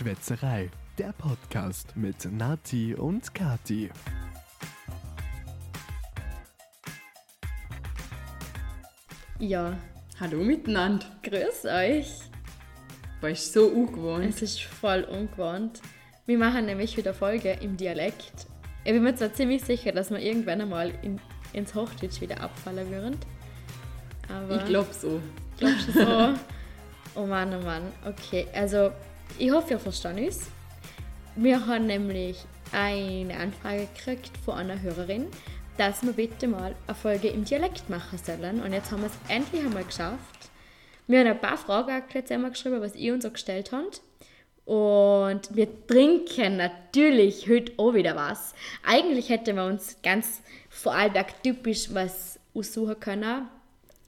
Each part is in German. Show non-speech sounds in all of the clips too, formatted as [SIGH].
Schwätzerei, der Podcast mit Nati und Kati. Ja, Hallo miteinander. grüß euch. War ich so ungewohnt. Es ist voll ungewohnt. Wir machen nämlich wieder Folge im Dialekt. Ich bin mir zwar ziemlich sicher, dass wir irgendwann einmal in, ins Hochdeutsch wieder abfallen würden. Aber Ich glaube so. glaubst du so? [LAUGHS] oh Mann, oh Mann. Okay, also ich hoffe, ihr versteht uns. Wir haben nämlich eine Anfrage gekriegt von einer Hörerin, dass wir bitte mal eine Folge im Dialekt machen sollen. Und jetzt haben wir es endlich einmal geschafft. Wir haben ein paar Fragen erklärt, einmal geschrieben, was ihr uns so gestellt habt. Und wir trinken natürlich heute auch wieder was. Eigentlich hätten wir uns ganz Vorarlberg typisch was aussuchen können,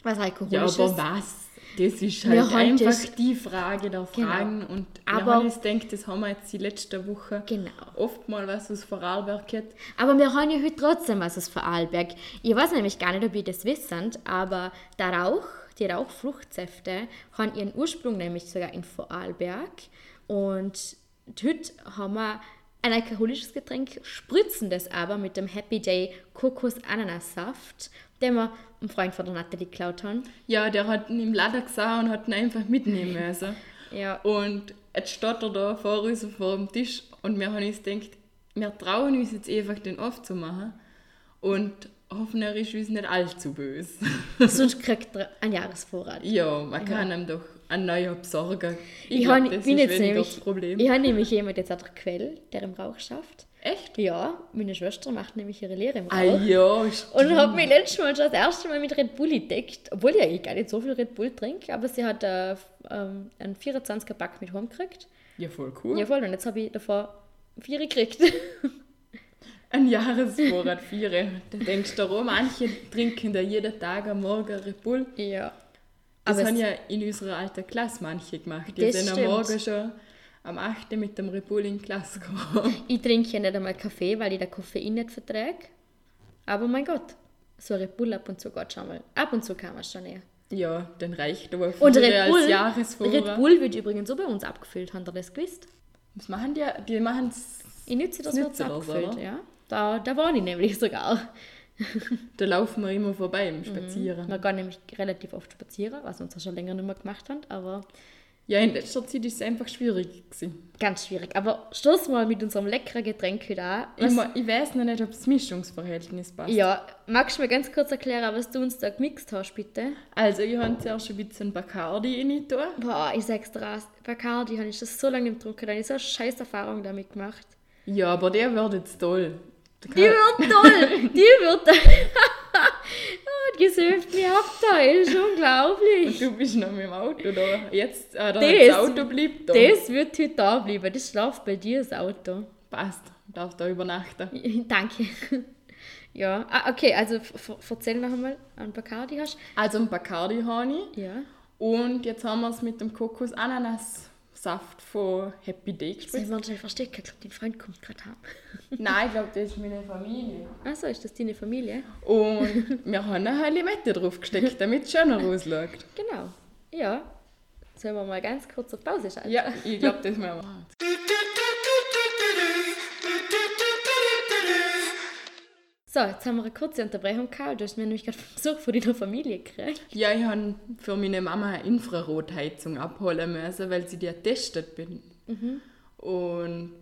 was Ja, alkoholisches. aber was? Das ist Wir halt einfach die Frage der Genau. Fragen. Und Aber- Johannes denkt, das haben wir jetzt die letzte Woche Genau. oft mal was aus Vorarlberg gehört. Aber wir haben ja heute trotzdem was aus Vorarlberg. Ich weiß nämlich gar nicht, ob ihr das wisst, aber der Rauch, die Rauchfruchtsäfte, haben ihren Ursprung nämlich sogar in Vorarlberg. Und heute haben wir ein alkoholisches Getränk, spritzen das aber mit dem Happy Day Kokos-Ananas-Saft, den wir einem Freund von der Natalie geklaut haben. Ja, der hat ihn im Laden gesehen und hat ihn einfach mitnehmen müssen. [LAUGHS] Ja. Und jetzt steht er da vor uns vor dem Tisch und wir haben uns gedacht, wir trauen uns jetzt einfach den aufzumachen und hoffen, er ist uns nicht allzu böse. Sonst [LAUGHS] kriegt er einen Jahresvorrat. ja, man kann ihm doch einen neuen besorgen. Ich, Ich, glaub, hab- das bin ist jetzt nämlich, das Problem. ich habe nämlich jemanden jetzt an der Quelle, der im Rauch schafft. Echt? Ja, meine Schwester macht nämlich ihre Lehre im Rauch. Ah ja, stimmt. Und habe mich letztes Mal schon das erste Mal mit Red Bull entdeckt. Obwohl ich eigentlich gar nicht so viel Red Bull trinke, aber sie hat äh, ähm, einen 24er Pack mit Home gekriegt. Ja, voll cool. Ja, voll. Und jetzt habe ich davor vier gekriegt. [LAUGHS] Ein Jahresvorrat, vier. Da denkst du auch, manche trinken da jeden Tag am Morgen Red Bull. ja. Das Aber haben ja in unserer alten Klasse manche gemacht. Die sind am. Morgen schon am 8. mit dem Red Bull in die Klasse gekommen. [LAUGHS] Ich trinke ja nicht einmal Kaffee, weil ich den Koffein nicht verträge. Aber mein Gott, so ein Red Bull ab und zu geht schon mal. Ab und zu kann man schon eher. Ja, dann reicht aber Und vier Red Bull, als Jahresvorrat. Red Bull wird übrigens so bei uns abgefüllt, habt ihr das gewusst? Was machen die? Die machen es. Ich nütze das, wird abgefüllt, oder? ja. Da, da war ich nämlich sogar. Da laufen wir immer vorbei Mhm. im Spazieren. Wir gehen nämlich relativ oft spazieren, was wir uns schon länger nicht mehr gemacht haben, aber Ja, in letzter Zeit ist es einfach schwierig gewesen. ganz schwierig. Aber stoß mal mit unserem leckeren Getränk wieder an. Ich, Was, ma- ich weiß noch nicht, ob das Mischungsverhältnis passt. ja, magst du mir ganz kurz erklären, was du uns da gemixt hast, bitte? Also, ich habe zuerst ein bisschen Bacardi rein tun. Boah, ich sag's dir, Bacardi habe ich das so lange nicht getrunken, da habe ich so eine scheiß Erfahrung damit gemacht. Ja, aber der wird jetzt toll. Die wird toll! Die wird... oh, [LAUGHS] die süfft mich ab, da ist unglaublich. Du bist noch mit dem Auto da. Jetzt, äh, da Das- das Auto bleibt da. Das wird heute da bleiben, das schlaft bei dir, das Auto. Passt. Darf da übernachten. [LAUGHS] Danke. Ja, ah, okay, also erzähl noch einmal, an Bacardi hast Also, ein Bacardi habe ich. Ja. Und jetzt haben wir es mit dem Kokos-Ananas-Saft von Happy Day gespritzt. wir uns schnell verstecken? Ich glaube, dein Freund kommt gerade heim. Nein, ich glaube, das ist meine Familie. Achso, ist das deine Familie? Und wir haben eine Limette draufgesteckt, damit es schöner ausschaut. Genau. Ja. Sollen wir mal ganz kurz auf Pause schalten? Ja, ich glaube, das machen wir. So, jetzt haben wir eine kurze Unterbrechung gehabt. Du hast mir nämlich gerade [LAUGHS] Besuch von deiner Familie gekriegt. Ja, ich habe für meine Mama eine Infrarotheizung abholen müssen, weil sie die getestet bin. Und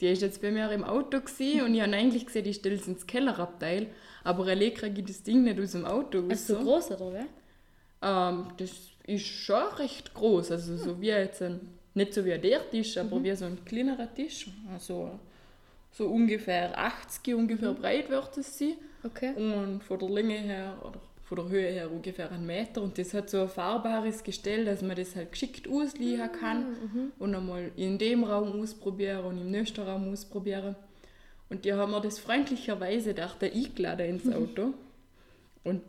die ist jetzt bei mir im Auto gewesen, und ich habe eigentlich gesehen, ich stelle es ins Kellerabteil, aber allein kriege ich das Ding nicht aus dem Auto. Ist so groß, oder wer? Ähm, das ist schon recht groß, also so wie jetzt ein, nicht so wie ein der Tisch, aber wie so ein kleinerer Tisch, also so ungefähr 80 ungefähr breit wird es sein Okay. und von der Länge her oder von der Höhe her ungefähr einen Meter und das hat so ein fahrbares Gestell, dass man das halt geschickt ausliehen kann und einmal in dem Raum ausprobieren und im nächsten Raum ausprobieren. Und die haben mir das freundlicherweise dachte eingeladen ins [LAUGHS] Auto. Und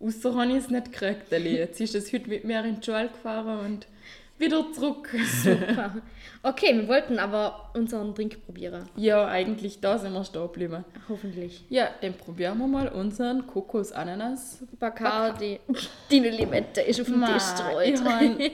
außer habe ich es nicht gekriegt. Eli. Jetzt ist es heute mit mir in die Schule gefahren und wieder zurück. [LAUGHS] Super. Okay, wir wollten aber unseren Drink probieren. Ja, eigentlich da sind wir stehen geblieben. Hoffentlich. Ja, dann probieren wir mal unseren Kokos-Ananas. Bacardi. Deine Limette ist auf dem Tisch ich streut. habe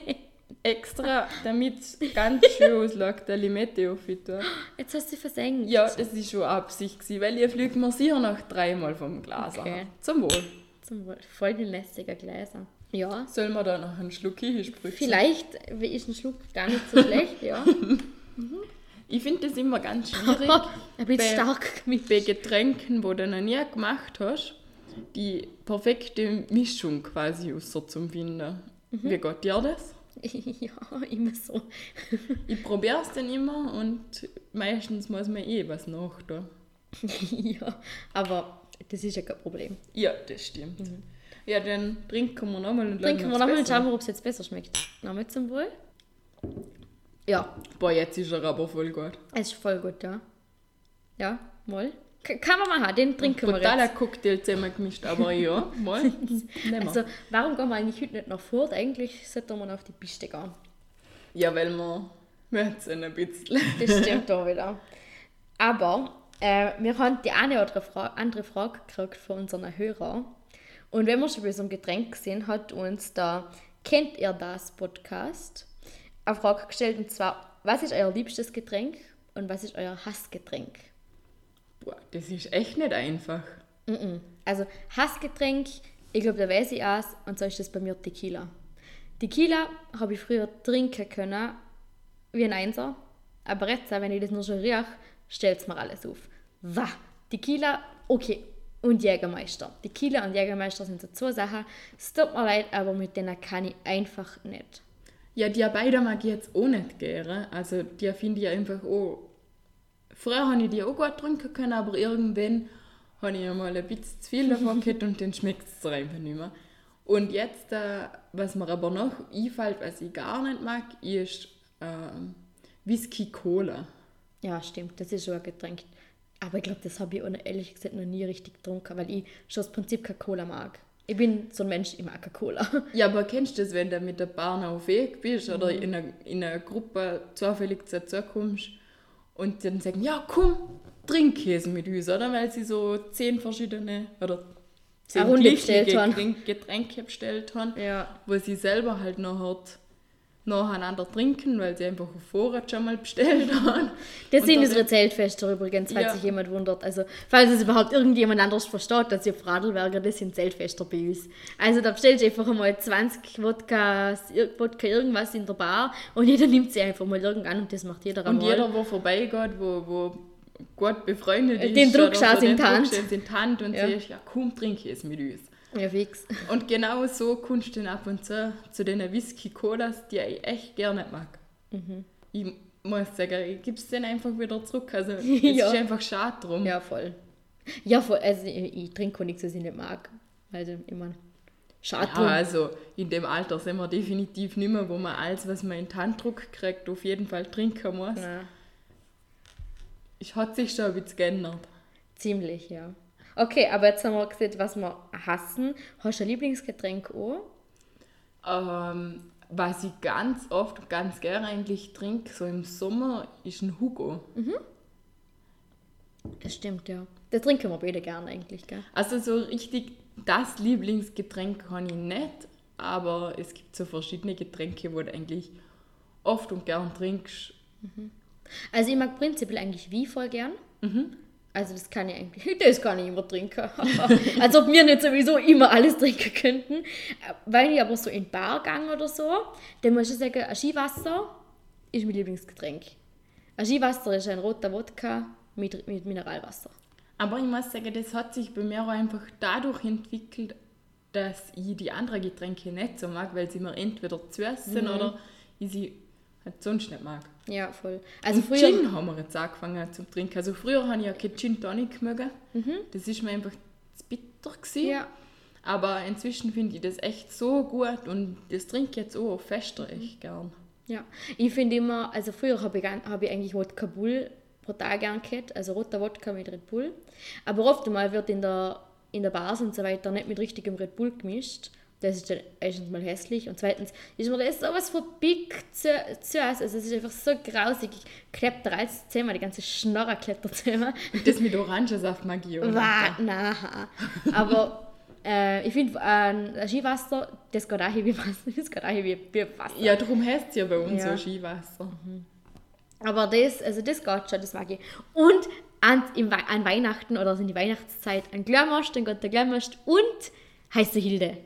extra, damit ganz [LAUGHS] schön ausschaut, eine Limette aufgetan. Jetzt hast du sie versenkt. Ja, das war schon Absicht, gewesen, weil ihr fliegt mir sicher noch dreimal vom Glas Okay. an. Zum Wohl. Zum Wohl. Voll die lästiger Gläser. Ja. Sollen wir da noch einen Schluck hinspritzen? Vielleicht ist ein Schluck gar nicht so schlecht, ja. [LAUGHS] Ich finde das immer ganz schwierig. [LAUGHS] Ein bisschen Bei- stark gemischt. bei Getränken, wo du noch nie gemacht hast, die perfekte Mischung quasi außer zum Finden. Wie geht dir das? [LAUGHS] Ja, immer so. Ich probiere es dann immer und meistens muss man eh was nachtun. ja, aber das ist ja kein Problem. Ja, das stimmt. Ja, dann trinken wir nochmal und. Trinken wir nochmal und schauen wir, ob es jetzt besser schmeckt. Nochmal zum Wohl. Ja, Boah, jetzt ist er aber voll gut. es ist voll gut, ja. Ja, mal. K kann man machen, den trinken wir Totaler jetzt. Cocktail zusammengemischt, aber ja, [LAUGHS] mal. Also, warum gehen wir eigentlich heute nicht nach fort? Eigentlich sollten wir auf die Piste gehen. ja, weil wir müssen ein bisschen. Das stimmt [LAUGHS] auch wieder. Aber äh, wir haben die eine oder andere Frage gekriegt von unseren Hörern. Und wenn wir schon bei so einem Getränk sind, hat uns da Kennt ihr das Podcast eine Frage gestellt und zwar, was ist euer liebstes Getränk und was ist euer Hassgetränk? Boah, das ist echt nicht einfach. Mhm. Also Hassgetränk, ich glaube, da weiß ich auch, und so ist das bei mir Tequila. Tequila habe ich früher trinken können, wie ein Einser, aber jetzt, wenn ich das nur schon rieche, stellt es mir alles auf. Wah, Tequila, okay, und Jägermeister. Tequila und Jägermeister sind so zwei Sachen. Es tut mir leid, aber mit denen kann ich einfach nicht. Ja, die beide mag ich jetzt auch nicht gerne. Also, die finde ich einfach auch. Früher habe ich die auch gut trinken können, aber irgendwann habe ich mal ein bisschen zu viel davon [LAUGHS] gehabt und dann schmeckt es einfach nicht mehr. Und jetzt, äh, was mir aber noch einfällt, was ich gar nicht mag, ist ähm, Whisky Cola. Ja, stimmt, das ist schon ein Getränk. Aber ich glaube, das habe ich ehrlich gesagt noch nie richtig getrunken, weil ich schon das Prinzip keine Cola mag. Ich bin so ein Mensch, ich mag keine Cola. [LAUGHS] Ja, aber kennst du das, wenn du mit der Bahn auf Weg bist oder in einer, in einer Gruppe zufällig dazu kommst und dann sagen, ja komm, trink Käse mit uns, oder? Weil sie so zehn verschiedene oder zehn Runde gleiche bestellt haben. Getränk- Getränke bestellt haben, Ja. wo sie selber halt noch halt nacheinander trinken, weil sie einfach auf Vorrat schon mal bestellt [LAUGHS] haben. Das Und sind unsere Zeltfester übrigens, falls Ja. sich jemand wundert. Also, falls es überhaupt irgendjemand anders versteht, dass ihr Radlberger, das sind Zeltfester bei uns. Also, da bestellst du einfach einmal 20 Wodkas, ir- Wodka irgendwas in der Bar und jeder nimmt sie einfach mal irgendwann und das macht jeder Und einmal. jeder, der vorbeigeht, wo, wo gut befreundet Äh, ist, den aus den in die Hand. und Ja. sagst, ja komm, trink es mit uns. Ja, fix. Und genau so kommst du dann ab und zu zu den Whisky-Colas, die ich echt gerne mag. Mhm. Ich muss sagen, ich gebe es dann einfach wieder zurück. Also [LAUGHS] es Ja. ist einfach schade drum. Ja, voll. Ja, voll. Also, ich, ich trinke auch nichts, was ich nicht mag. Also, immer. Schade Ja, drum. also in dem Alter sind wir definitiv nicht mehr, wo man alles, was man in die Hand drückt, kriegt, auf jeden Fall trinken muss. Ja, Es hat sich schon ein bisschen geändert. ziemlich, ja. Okay, aber jetzt haben wir gesehen, was wir hassen. Hast du ein Lieblingsgetränk auch? Ähm, was ich ganz oft und ganz gerne eigentlich trinke, so im Sommer, ist ein Hugo. Das stimmt, ja. Das trinken wir beide gerne eigentlich, gell? Also so richtig das Lieblingsgetränk kann ich nicht, aber es gibt so verschiedene Getränke, wo du eigentlich oft und gern trinkst. Also ich mag prinzipiell eigentlich Wie voll gern. Also das kann ich eigentlich, [LAUGHS] das kann ich immer trinken. [LAUGHS] Als ob wir nicht sowieso immer alles trinken könnten. Weil ich aber so in Bar gehe oder so, dann muss ich sagen, ein Skiwasser ist mein Lieblingsgetränk. Ein Skiwasser ist ein roter Wodka mit, mit Mineralwasser. Aber ich muss sagen, das hat sich bei mir auch einfach dadurch entwickelt, dass ich die anderen Getränke nicht so mag, weil sie mir entweder zu süß sind oder ich sie halt sonst nicht mag. Ja, voll. Also und früher... Gin haben wir jetzt angefangen zu trinken. Also früher habe ich ja kein Gin Tonic mögen. Das ist mir einfach zu bitter gewesen. Ja. Aber inzwischen finde ich das echt so gut und das trinke ich jetzt auch fester echt gern. Ja, ich finde immer, also früher habe ich, habe ich eigentlich Wodka Bull pro Tag gern gehabt, also roter Wodka mit Red Bull. Aber oft einmal wird in der, in der Bars und so weiter nicht mit richtigem Red Bull gemischt. Das ist dann erstens mal hässlich und zweitens ist mir das sowas verbickt zu, zu also es ist einfach so grausig. Ich klebt da alles zusammen, die ganze Schnorrer zusammen. Und das mit Orangensaft mag ich auch. Wa, na. Aber Äh, ich finde, äh, Skiwasser, das geht auch wie Wasser. Das geht auch wie, wie Wasser. Ja, darum heißt es ja bei uns Ja. so Skiwasser. Aber das, also das geht schon, das mag ich. Und an, im, an Weihnachten oder also in die Weihnachtszeit ein Glömmerst, dann geht der Glömmerst und heiße Hilde.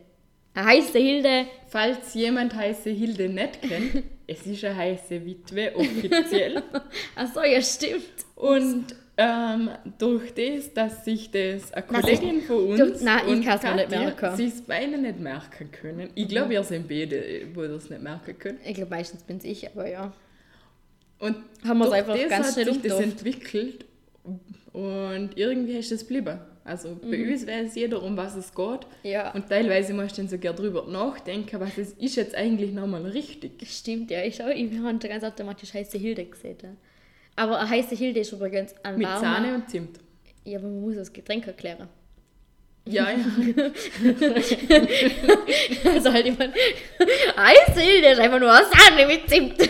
Heiße Hilde, Falls jemand heiße Hilde nicht kennt, [LAUGHS] es ist eine heiße Witwe offiziell. [LAUGHS] achso, ja stimmt. Und ähm, durch das, dass sich das eine Kollegin von uns durch- nein, ich und mir nicht Katja merken. sich beide nicht merken können. Ich glaube, ihr seid beide, wo ihr es nicht merken können. Ich glaube, meistens bin es ich, aber ja. Und Haben wir's durch einfach das ganz hat schnell sich das entwickelt und irgendwie ist es geblieben. Also bei uns weiß jeder, um was es geht. Mhm. Ja. Und teilweise musst du dann sogar drüber nachdenken, was es ist jetzt eigentlich nochmal richtig. Stimmt, ja. Ich, auch, ich habe ganz automatisch heiße Hilde gesehen. Aber eine heiße Hilde ist übrigens ein Mit warmer... Sahne und Zimt. Ja, aber man muss das Getränk erklären. Ja, ja. [LAUGHS] Also halt jemand, heiße Hilde ist einfach nur eine Sahne mit Zimt. [LAUGHS]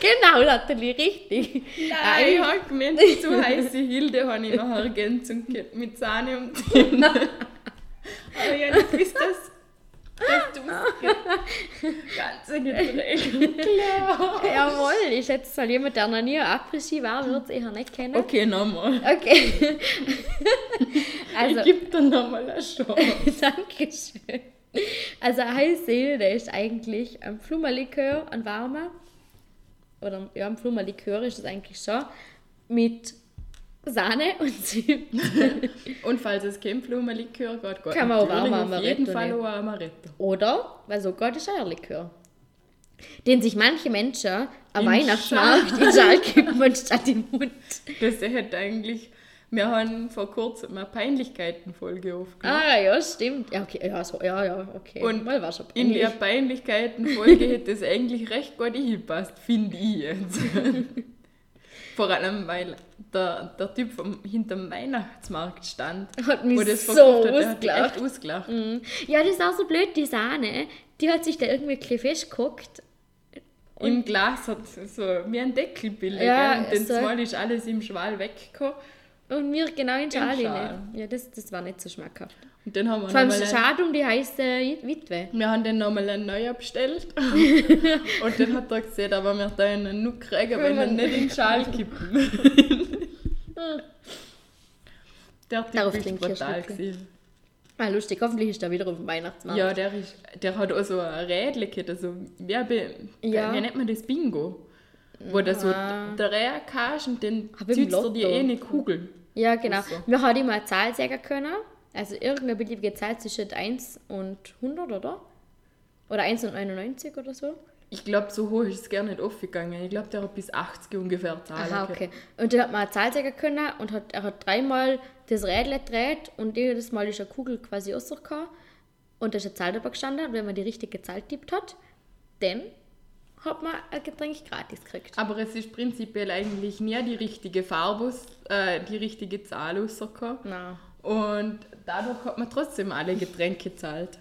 genau, natürlich, richtig. Nein, ich habe gemeint, zu heiße Hilde habe ich noch eine Ergänzung mit Sahne und [LAUGHS] Zimt. Aber ja, du das ganze Getränk klar. Jawohl, ich schätze, soll jemand, der noch nie Après-Ski war, wird es eher nicht kennen. Okay, nochmal. Okay. [LAUGHS] also, Ich gebe dir nochmal eine Chance. [LAUGHS] Dankeschön. Also heiße Hilde ist eigentlich ein Pflummerlikör, ein warmer. Oder ja, ein Pflummerlikör ist es eigentlich schon. Mit Sahne [LAUGHS] und Zimt. Und falls es kein Blumenlikör geht, geht Kann man auch warme auf jeden Amaretto Fall nehmen. auch Amaretto. Oder, weil so geht ist Eierlikör. Den sich manche Menschen am Im Weihnachtsmarkt in Schal kippen anstatt im Mund. Das hätte eigentlich... Wir haben vor kurzem eine Peinlichkeiten-Folge aufgenommen. Ah, ja, stimmt. Ja, okay, ja, so, ja, ja, okay. Und Mal war schon In peinlich. der Peinlichkeiten-Folge [LAUGHS] hätte es eigentlich recht gut hingepasst, finde ich jetzt. [LAUGHS] Vor allem, weil der, der Typ vom, hinterm Weihnachtsmarkt stand. Hat mich wo das so verkauft hat, der hat mich ausgelacht. echt ausgelacht. Mhm. Ja, das ist auch so blöd, die Sahne. Die hat sich da irgendwie ein bisschen festgeguckt. Im Glas hat es so wie ein Deckelbild. Ja, und dann so. ist alles im Schwal weggekommen. Und mir genau in. Schal. Ja, das, das war nicht so schmackhaft. Und dann haben wir Vor allem schade um die heiße Witwe. wir haben dann nochmal einen neuen bestellt. [LAUGHS] und dann hat er gesagt, aber wir da einen nur kriegen, wenn wir nicht in den Schal kippen. [LAUGHS] Der Typ Darauf ist brutal gewesen. Ah, lustig, hoffentlich ist er wieder auf dem Weihnachtsmarkt. Ja, der, ist, der hat auch so ein Rädchen also, Ja. wie nennt man das, Bingo? Wo du so Ah. drehen kannst und dann zündst du dir Lotto. eine Kugel. Ja, genau. Ach so. Wir haben immer eine Zahl sagen können. Also irgendeine beliebige Zahl zwischen 1 und 100, oder? Oder 1 und 99 oder so. Ich glaube, so hoch ist es gar nicht aufgegangen. Ich glaube, der hat bis 80 ungefähr Zahlen Aha, okay. Und dann hat man eine Zahl sagen können und hat, er hat dreimal das Rädchen gedreht und jedes Mal ist eine Kugel quasi rausgekommen. Und da ist eine Zahl dabei gestanden. Und wenn man die richtige Zahl tippt hat, dann hat man ein Getränk gratis gekriegt. Aber es ist prinzipiell eigentlich nie die richtige Farbe, äh, die richtige Zahl rausgekommen. Nein, Und dadurch hat man trotzdem alle Getränke gezahlt.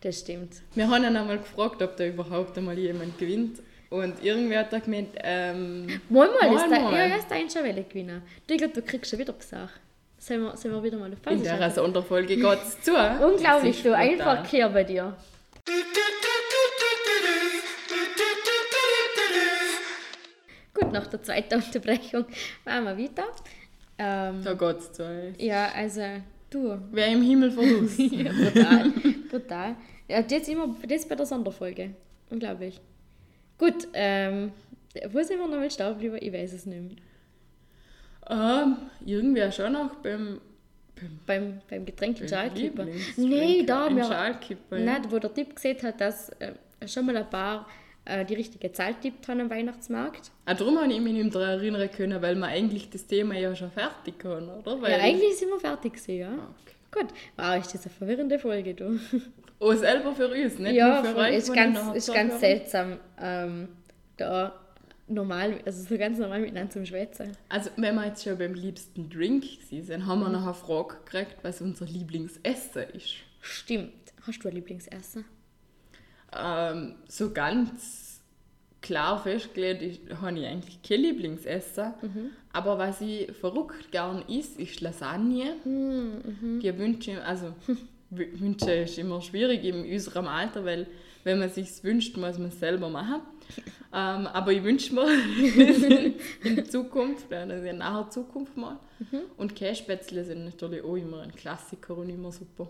das stimmt. Wir haben ihn einmal gefragt, ob da überhaupt einmal jemand gewinnt. Und irgendwer hat da gemeint, ähm, Mal, mal, ist Mal, da, mal. ja, ja, ist dein schon Welle gewinnen. Du, ich glaube, du kriegst schon wieder Besuch. Sollen wir, sollen wir wieder mal eine Pause in der? Sonderfolge geht es zu. [LAUGHS] Unglaublich, ist du, einfach Kehr bei dir. Gut, nach der zweiten [LAUGHS] Unterbrechung machen wir weiter. Ähm, es zu. ja, also, du, Wer im Himmel verdusst. [LAUGHS] ja, brutal, brutal. Ja, das immer, das bei der Sonderfolge. Unglaublich. Gut, ähm, wo sind wir noch mit stehen geblieben? Ich weiß es nicht mehr. ähm, irgendwer schon noch beim, beim Beim, Getränk in Schalkipper. Lieblingsdrink Nee, da, im wir. Nein, wo der Typ gesehen hat, dass äh, schon mal ein paar äh, die richtige Zahl tippt haben am Weihnachtsmarkt. Ah, darum habe ich mich nicht mehr daran erinnern können, weil wir eigentlich das Thema ja schon fertig haben, oder? Weil ja, eigentlich sind wir fertig gewesen, ja. Okay. Gut. Wow, ist das eine verwirrende Folge, du. Auch selber für uns, nicht ja, nur für euch. ist ganz, nachher ist ganz seltsam, ähm, da normal, also so ganz normal miteinander zum Schwätzen. Also, wenn wir jetzt schon beim liebsten Drink sind, haben wir Mhm. noch eine Frage gekriegt, was unser Lieblingsessen ist. Stimmt. Hast du ein Lieblingsessen? Ähm, so ganz klar festgelegt ist, habe ich eigentlich kein Lieblingsessen. Aber was ich verrückt gern isst, ist Lasagne. Die Wünsche, also [LAUGHS] W- Wünsche ist immer schwierig in unserem Alter, weil wenn man sich wünscht, muss man es selber machen. [LAUGHS] Ähm, aber ich wünsche mir [LAUGHS] in Zukunft, also in naher Zukunft mal. Und Kässpätzle sind natürlich auch immer ein Klassiker und immer super.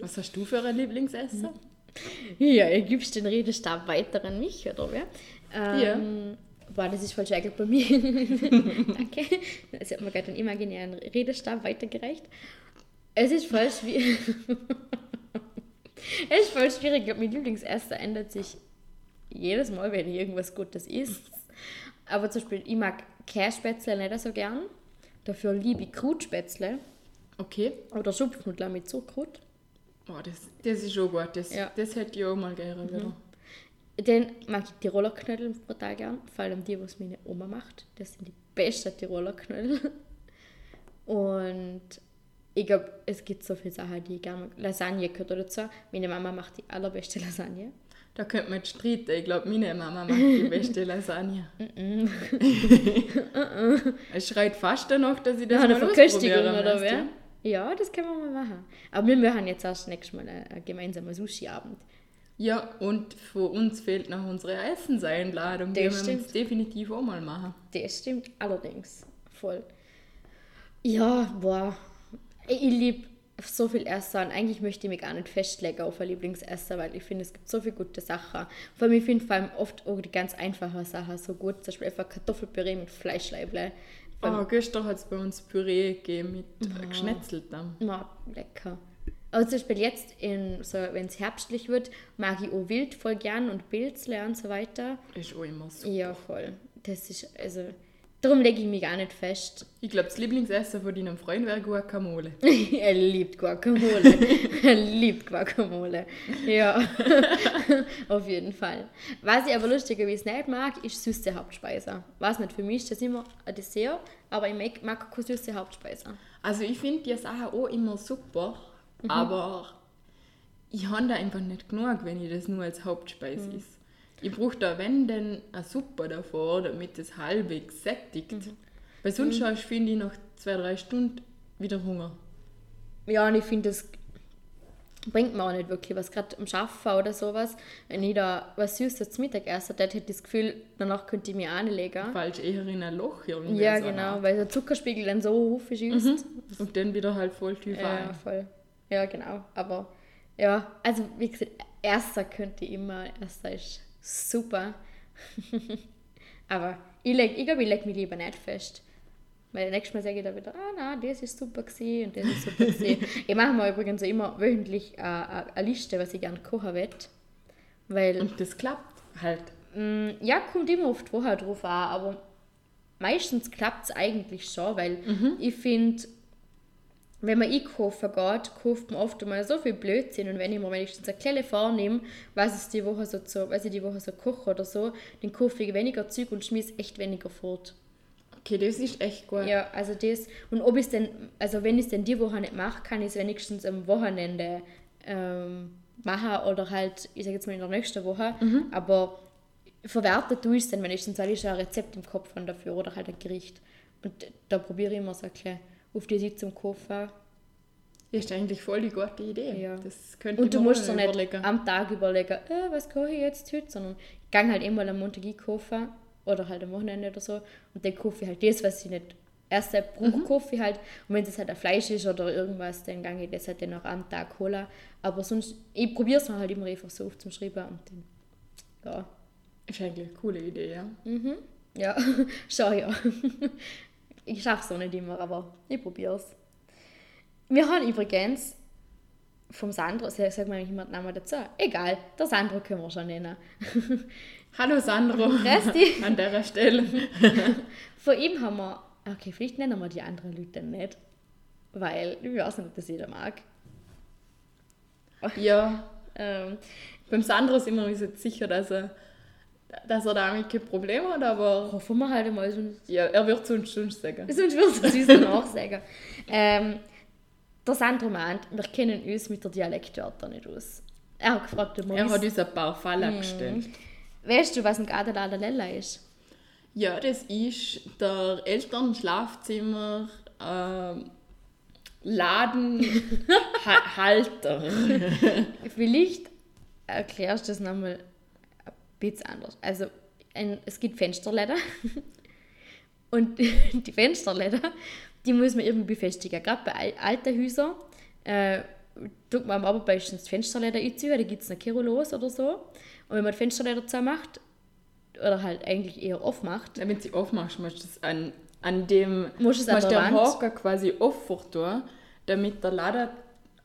Was hast du für ein Lieblingsessen? Ja, ihr gibst den Redestab weiter an mich, oder wer? Ähm, Ja. Boah, das ist voll schwierig bei mir. [LAUGHS] Danke. Sie hat mir gerade einen imaginären Redestab weitergereicht. Es ist voll schwierig. [LAUGHS] es ist voll schwierig. Ich glaube, mein Lieblingsessen ändert sich jedes Mal, wenn ich irgendwas Gutes isst. Aber zum Beispiel, ich mag Kässpätzle nicht so gern. Dafür liebe ich Krutspätzle Okay. oder Schupfnudler mit Zuckerkrut. Oh, das, das ist schon gut. Das, Ja. das hätte ich auch mal gerne wieder. Den mag ich Tiroler Knödel brutal gern. Vor allem die, was meine Oma macht. Das sind die besten Tiroler Knödel. Und ich glaube, es gibt so viele Sachen, die ich gerne mag. Lasagne gehört dazu. Meine Mama macht die allerbeste Lasagne. Da könnte man jetzt streiten. Ich glaube, meine Mama macht die [LAUGHS] beste Lasagne. [LAUGHS] es schreit fast danach, dass ich das Ja, mal ausprobieren oder wer? Ja, das können wir mal machen. Aber wir machen jetzt erst nächstes Mal einen gemeinsamen Sushi-Abend. Ja, und für uns fehlt noch unsere Essenseinladung. Die Das werden wir jetzt stimmt. definitiv auch mal machen. Das stimmt allerdings. Voll. Ja, boah. Ich liebe so viel Essen und eigentlich möchte ich mich gar nicht festlegen auf ein Lieblingsessen, weil ich finde, es gibt so viele gute Sachen. Vor allem, ich finde vor allem oft auch die ganz einfachen Sachen so gut. Zum Beispiel einfach Kartoffelpüree mit Fleischleible. Oh, gestern hat es bei uns Püree gegeben mit geschnetzeltem. Ja, lecker. Aber zum Beispiel jetzt, so, wenn es herbstlich wird, mag ich auch Wild voll gern und Pilzle und so weiter. Ist auch immer so. Ja, voll. Das ist, also, darum lege ich mich gar nicht fest. [LAUGHS] Ich glaube, das Lieblingsessen von deinem Freund wäre Guacamole. er liebt Guacamole. [LAUGHS] er liebt Guacamole. Ja, [LAUGHS] auf jeden Fall. Was ich aber lustigerweise nicht mag, ist süße Hauptspeise. Weiß nicht, für mich ist das immer ein Dessert, aber ich mag, mag keine süße Hauptspeise. Also ich finde die Sachen auch immer super, aber ich habe da einfach nicht genug, wenn ich das nur als Hauptspeise Mhm. ist. Ich brauche da, wenn denn, eine Suppe davor, damit es halbwegs sättigt. Mhm. Weil sonst hast finde ich, nach zwei, drei Stunden wieder Hunger. Ja, und ich finde, das bringt mir auch nicht wirklich was. Gerade am Schaffen oder sowas, wenn ich da was Süßes zum Mittag esse, dann hätte ich das Gefühl, danach könnte ich mich anlegen. Falsch eher in ein Loch irgendwie. Ja, so genau, hart. weil der Zuckerspiegel dann so hoch ist. Und dann wieder halt voll tief Ja, ein. voll. Ja, genau. Aber ja, also wie gesagt, erster könnte ich immer, erster ist super. [LAUGHS] Aber ich, leg, ich glaube, ich lege mich lieber nicht fest. Weil nächstes Mal sage ich da wieder, ah nein, das ist super gewesen und das ist super gewesen. [LAUGHS] ich mache mir übrigens immer wöchentlich äh, eine eine Liste, was ich gerne kochen will. Weil Und das klappt halt. Mm, Ja, kommt immer die Woche drauf an, aber meistens klappt es eigentlich schon, weil ich finde, wenn man einkaufen geht, kauft man oft mal so viel Blödsinn und wenn ich mir wenigstens eine kleine vornehme, was ich die Woche so, zu, was ich die Woche so koche oder so, dann kaufe ich weniger Zeug und schmiss echt weniger fort. Okay, das ist echt gut. Ja, also das. Und ob ich es denn, also wenn ich es denn die Woche nicht mache, kann ich es wenigstens am Wochenende ähm, machen oder halt, ich sage jetzt mal in der nächsten Woche. Aber verwertet tue ich es dann wenigstens, weil ich schon ein Rezept im Kopf habe dafür oder halt ein Gericht. Und da probiere ich immer so ein bisschen auf die zum Kochen. Das ist eigentlich voll die gute Idee. Ja. Das könnte Und du musst so nicht am Tag überlegen, äh, was koche ich jetzt heute, sondern ich gehe halt immer am Montag einkaufen oder halt am Wochenende oder so und dann kaufe ich halt das, was ich nicht erst brauche, Mhm. kaufe ich halt und wenn es halt ein Fleisch ist oder irgendwas, dann gehe ich das halt dann auch am Tag holen. Aber sonst, ich probiere es mir halt immer einfach so aufzuschreiben und dann, ja, Ist eigentlich eine coole Idee, ja. ja, [LAUGHS] schau ja. [LAUGHS] ich schaffe es auch nicht immer, aber ich probiere es. Wir haben übrigens vom Sandro, sag sag mal immer den Namen dazu, egal, der Sandro können wir schon nennen. [LAUGHS] Hallo Sandro. Resti. [LAUGHS] An der Stelle. [LAUGHS] Von ihm haben wir, okay, vielleicht nennen wir die anderen Leute nicht, weil ich weiß nicht, ob das jeder mag. Ja, Ähm, beim Sandro sind wir uns jetzt sicher, dass er, dass er damit kein Problem hat, aber hoffen wir halt mal, sonst, ja, er wird es uns schon sagen. [LAUGHS] sonst würde es uns danach sagen. Ähm, der Sandro meint, wir kennen uns mit der Dialektwörter nicht aus. Er hat gefragt, ob Er hat uns ein paar Fallen Mhm. gestellt. weißt du, was ein Gartenladelella ist? Ja, das ist der Elternschlafzimmer ähm, Ladenhalter. [LAUGHS] Vielleicht erklärst du das nochmal bisschen anders. Also, ein, es gibt Fensterläder. [LAUGHS] Und [LAUGHS] die Fensterläder, die muss man irgendwie befestigen. Gerade bei alten Häusern äh, tut man aber meistens Fensterläder einziehen, da gibt es eine los oder so. Und wenn man die Fensterläder zumacht, oder halt eigentlich eher aufmacht. Ja, wenn sie aufmachst, musst du es an, an dem musst es an der Haken quasi aufvertun, damit der Lader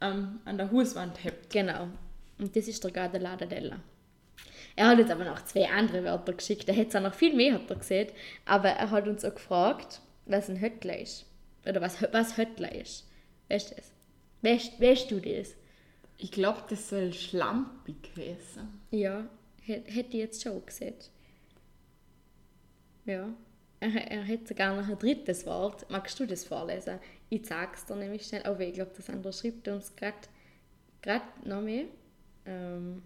ähm, an der Hauswand hebt. Genau. Und das ist der gerade Ladadella. Er hat jetzt aber noch zwei andere Wörter geschickt. Er hätte es noch viel mehr hat er gesehen. Aber er hat uns auch gefragt, was ein Höttler ist. Oder was, was Höttler ist. Weißt du das? Weißt, weißt du das? Ich glaube, das soll schlampig heißen. Ja, hätte ich jetzt schon gesehen. Ja. Er, er hätte sogar noch ein drittes Wort. Magst du das vorlesen? Ich sag's dir nämlich schnell. Oh, ich glaube, das andere schreibt uns gerade noch mehr. Ähm,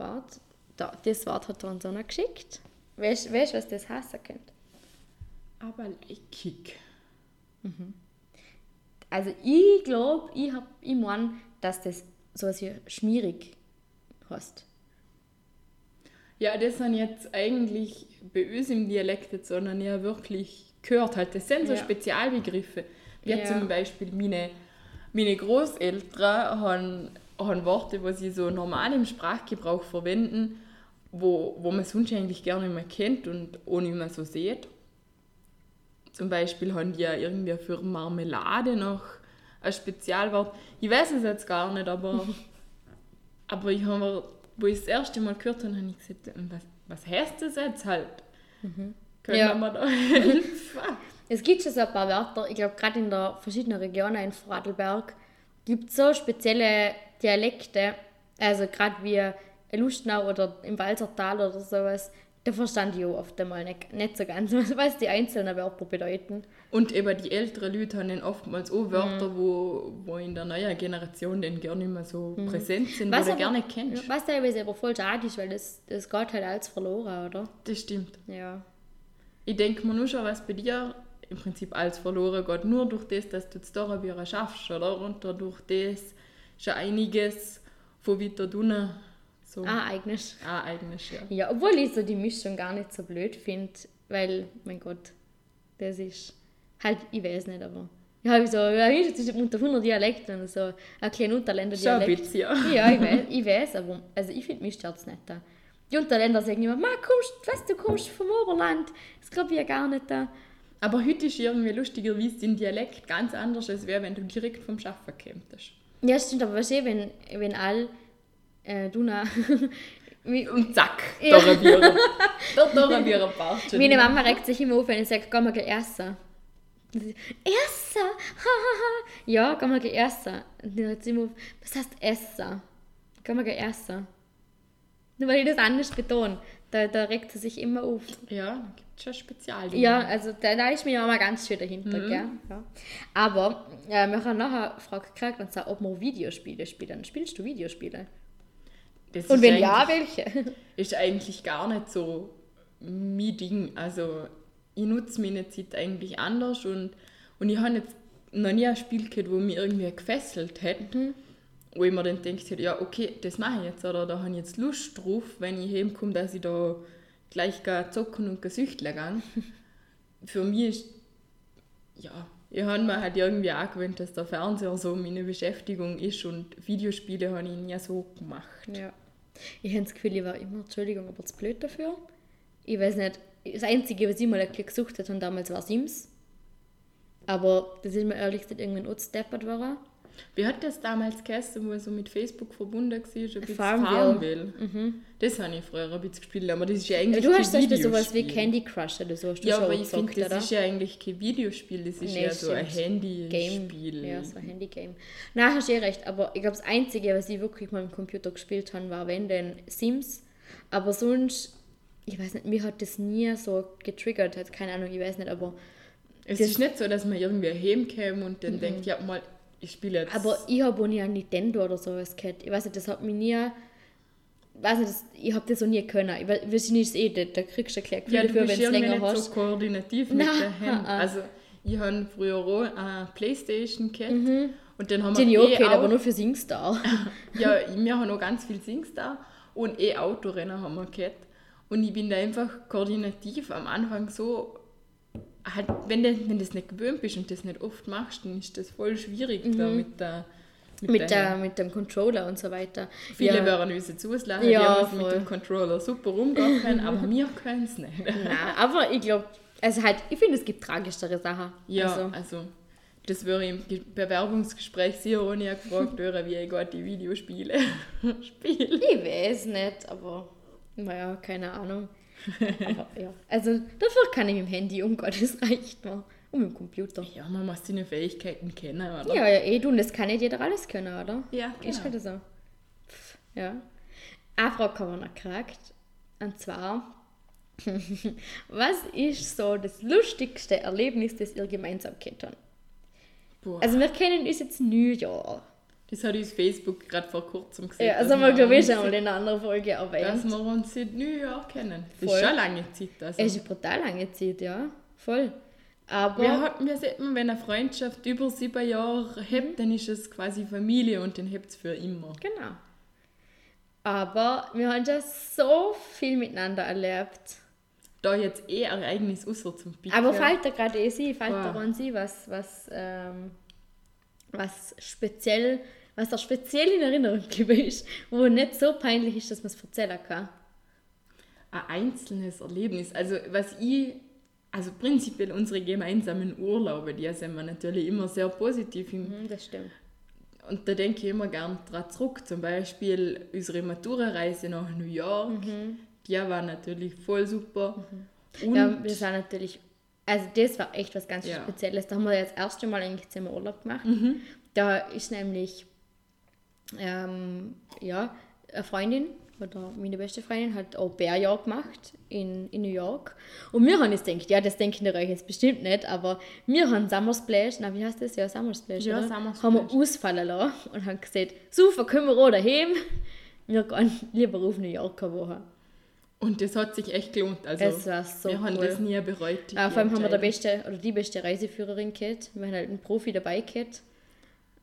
warte. Da, das Wort hat er uns auch noch geschickt. Weißt du, was das heißen könnte? Aber leckig. Mhm. Also ich glaube, ich, ich meine, dass das so was wie schmierig heißt. Ja, das sind jetzt eigentlich bei uns im Dialekt jetzt so noch nie wirklich gehört. Halt. Das sind so ja. Spezialbegriffe. Wie ja. zum Beispiel meine, meine Großeltern haben, haben Worte, die sie so normal im Sprachgebrauch verwenden, wo, wo man sonst eigentlich gerne nicht mehr kennt und auch nicht mehr so sieht. Zum Beispiel haben die ja irgendwie für Marmelade noch ein Spezialwort. Ich weiß es jetzt gar nicht, aber, [LAUGHS] aber ich habe wo ich das erste Mal gehört habe, habe ich gesagt, ähm, was, was heißt das jetzt halt? Mhm. Können ja. wir da helfen? [LAUGHS] Es gibt schon so ein paar Wörter, ich glaube gerade in der verschiedenen Regionen in Vorarlberg gibt es so spezielle Dialekte, also gerade wie Lustenau oder im Walsertal oder sowas, da verstand ich auch oft einmal nicht, nicht so ganz, [LAUGHS] was die einzelnen Wörter bedeuten. Und eben die älteren Leute haben dann oftmals auch Wörter, mhm. wo, wo in der neuen Generation dann gar nicht mehr so mhm. präsent sind, was du gerne kennst. Was teilweise aber voll schade ist, weil das, das geht halt alles verloren, oder? Das stimmt. Ja. Ich denke mir nur schon, was bei dir im Prinzip alles verloren geht, nur durch das, dass du es da schaffst, oder? Und dadurch das schon einiges von weiter unten so. Ah, eigentlich. Ah, eigentlich, ja. Ja, obwohl ich so die Mischung gar nicht so blöd finde, weil, mein Gott, das ist halt, ich weiß nicht, aber ich habe so, ja, es ist unter 100 Dialekten und so ein kleiner Unterländer-Dialekt. Schon ein bisschen, ja. Ja, ich weiß, ich weiß aber also ich finde mich stört nicht da. Die Unterländer sagen immer, Ma, kommst, was, du kommst vom Oberland. Das glaube ich ja gar nicht da. Aber heute ist irgendwie lustiger, wie es den Dialekt ganz anders als wäre, wenn du direkt vom Schaffen kämpfst. Ja, stimmt, aber weißt du, wenn, wenn all äh, Duna. [LAUGHS] und zack, ja. da Bier. Dort noch ein Bier Meine Mama regt sich immer auf, wenn ich sage, geh mal essen. Essen? ja, geh mal essen. Und dann hat sie immer auf, was heißt essen? Geh mal essen. Nur weil ich das anders betone. Da, da regt sie sich immer auf. Ja, da gibt es schon Spezial. Ja, also da, da ist mir auch mal ganz schön dahinter. Mhm. Gell? Ja. Aber äh, wir haben nachher eine Frage gekriegt, und zwar, ob wir Videospiele spielen. Spielst du Videospiele? Das Und wenn ja, welche? [LAUGHS] Ist eigentlich gar nicht so mein Ding. Also ich nutze meine Zeit eigentlich anders und, und ich habe jetzt noch nie ein Spiel gehabt, wo mich irgendwie gefesselt hat. Mhm. Wo ich mir dann denke, ja okay, das mache ich jetzt oder da habe ich jetzt Lust drauf, wenn ich heimkomme, dass ich da gleich zocken und gesüchteln kann. [LAUGHS] Für mich ist, ja, ich habe mir halt irgendwie auch gewöhnt, dass der Fernseher so meine Beschäftigung ist und Videospiele habe ich nie so gemacht. Ja. Ich habe das Gefühl, ich war immer, Entschuldigung, aber zu blöd dafür. Ich weiß nicht, das Einzige, was ich mal gesucht habe, damals war Sims. Aber das ist mir ehrlich gesagt irgendwann auch war. Wie hat das damals geheißen, wo er so mit Facebook verbunden war? Ein bisschen Farmville. Farmville. Mhm. Das habe ich früher ein bisschen gespielt, aber das ist ja eigentlich Du hast zum sowas wie Candy Crush oder so. Hast du ja, aber ich finde, das oder? ist ja eigentlich kein Videospiel, das ist nee, ja so ein Handy-Spiel. Ja, so ein Handy-Game. Nein, hast du eh recht, aber ich glaube, das Einzige, was ich wirklich mal im Computer gespielt habe, war wenn denn Sims. Aber sonst, ich weiß nicht, mir hat das nie so getriggert, hat keine Ahnung, ich weiß nicht, aber... Es ist nicht so, dass man irgendwie heimkäme und dann mhm. denkt, ja, mal ich spiele jetzt. Aber ich habe auch nie ein Nintendo oder sowas gehabt. Ich weiß nicht, das hat mich nie. weiß nicht, das, ich habe das noch nie können. Ich weiß, ist es eh, da, da kriegst du erklärt Ja, du dafür, wenn du irgendwie länger nicht hast. so koordinativ mit Nein, den Händen. Also, ich habe früher auch eine Playstation gehabt und dann haben Den ich wir auch eh kennt, aber auch- nur für Singstar. [LAUGHS] Ja, wir haben noch ganz viel Singstar und eh Autorennen haben wir gehabt. Und ich bin da einfach koordinativ am Anfang so, halt, wenn du wenn das nicht gewöhnt bist und das nicht oft machst, dann ist das voll schwierig da mit der mit, der, mit dem Controller und so weiter. Viele ja. werden uns jetzt auslachen, Ja, die mit dem Controller super umgehen können, aber wir können es nicht. [LAUGHS] Nein, aber ich glaube, also halt, ich finde, es gibt tragischere Sachen. Ja, Also, also, das würde ich im Ge- Bewerbungsgespräch auch nicht gefragt werden, wie ich gerade die Videospiele [LAUGHS] spiele. ich weiß nicht, aber naja, keine Ahnung. Aber, ja. Also dafür kann ich mit dem Handy umgehen, das [LAUGHS] reicht mir. Und mit dem Computer. Ja, man muss seine Fähigkeiten kennen, oder? Ja, ja, eh, du, und das kann nicht jeder alles können, oder? Ja, Ist genau. halt so. Pff, Ja. Eine Frage haben wir noch gekriegt. Und zwar, [LAUGHS] was ist so das lustigste Erlebnis, das ihr gemeinsam habt? Boah, Also wir kennen uns jetzt New Jahr. Das hat uns Facebook gerade vor kurzem gesehen. Ja, also dass haben wir, glaube ich, schon mal in einer anderen Folge Dass erwähnt. wir uns seit New York kennen. Das ist schon lange Zeit. Also. Es ist eine brutal lange Zeit, ja. Voll. Aber wir, hat, wir sieht man, wenn eine Freundschaft über sieben Jahre hebt, dann ist es quasi Familie und dann hebt es für immer. Genau. Aber wir haben ja so viel miteinander erlebt. Da jetzt eh ein Ereignis außer zum Picken. Aber fällt dir gerade eh sie, fällt dir Wow. an sie, was, was, ähm, was speziell, was da speziell in Erinnerung geblieben ist, wo nicht so peinlich ist, dass man es erzählen kann. ein einzelnes Erlebnis. Also was ich, also prinzipiell unsere gemeinsamen Urlaube, die sind wir natürlich immer sehr positiv. Im, Mhm, das stimmt. und da denke ich immer gern dran zurück. Zum Beispiel unsere Matura-Reise nach New York. Die war natürlich voll super. Und Ja, wir sind natürlich, also das war echt was ganz Ja. Spezielles. Da haben wir jetzt das erste Mal eigentlich zusammen Urlaub gemacht. Da ist nämlich, ähm, ja, eine Freundin, oder meine beste Freundin, hat auch Bärjahr gemacht in, in New York. Und wir haben jetzt gedacht, ja, das denken ihr euch jetzt bestimmt nicht, aber wir haben Summer Splash, na, wie heißt das? Ja, Summer Splash, Ja, oder? Summer Haben wir ausfallen lassen und haben gesagt, super, können wir auch daheim. Wir gehen lieber auf New York Woche. Und das hat sich echt gelohnt. Also, Es war so wir haben cool. das nie bereut. Ah, vor allem haben wir der beste oder die beste Reiseführerin gehabt. Wir haben halt einen Profi dabei gehabt.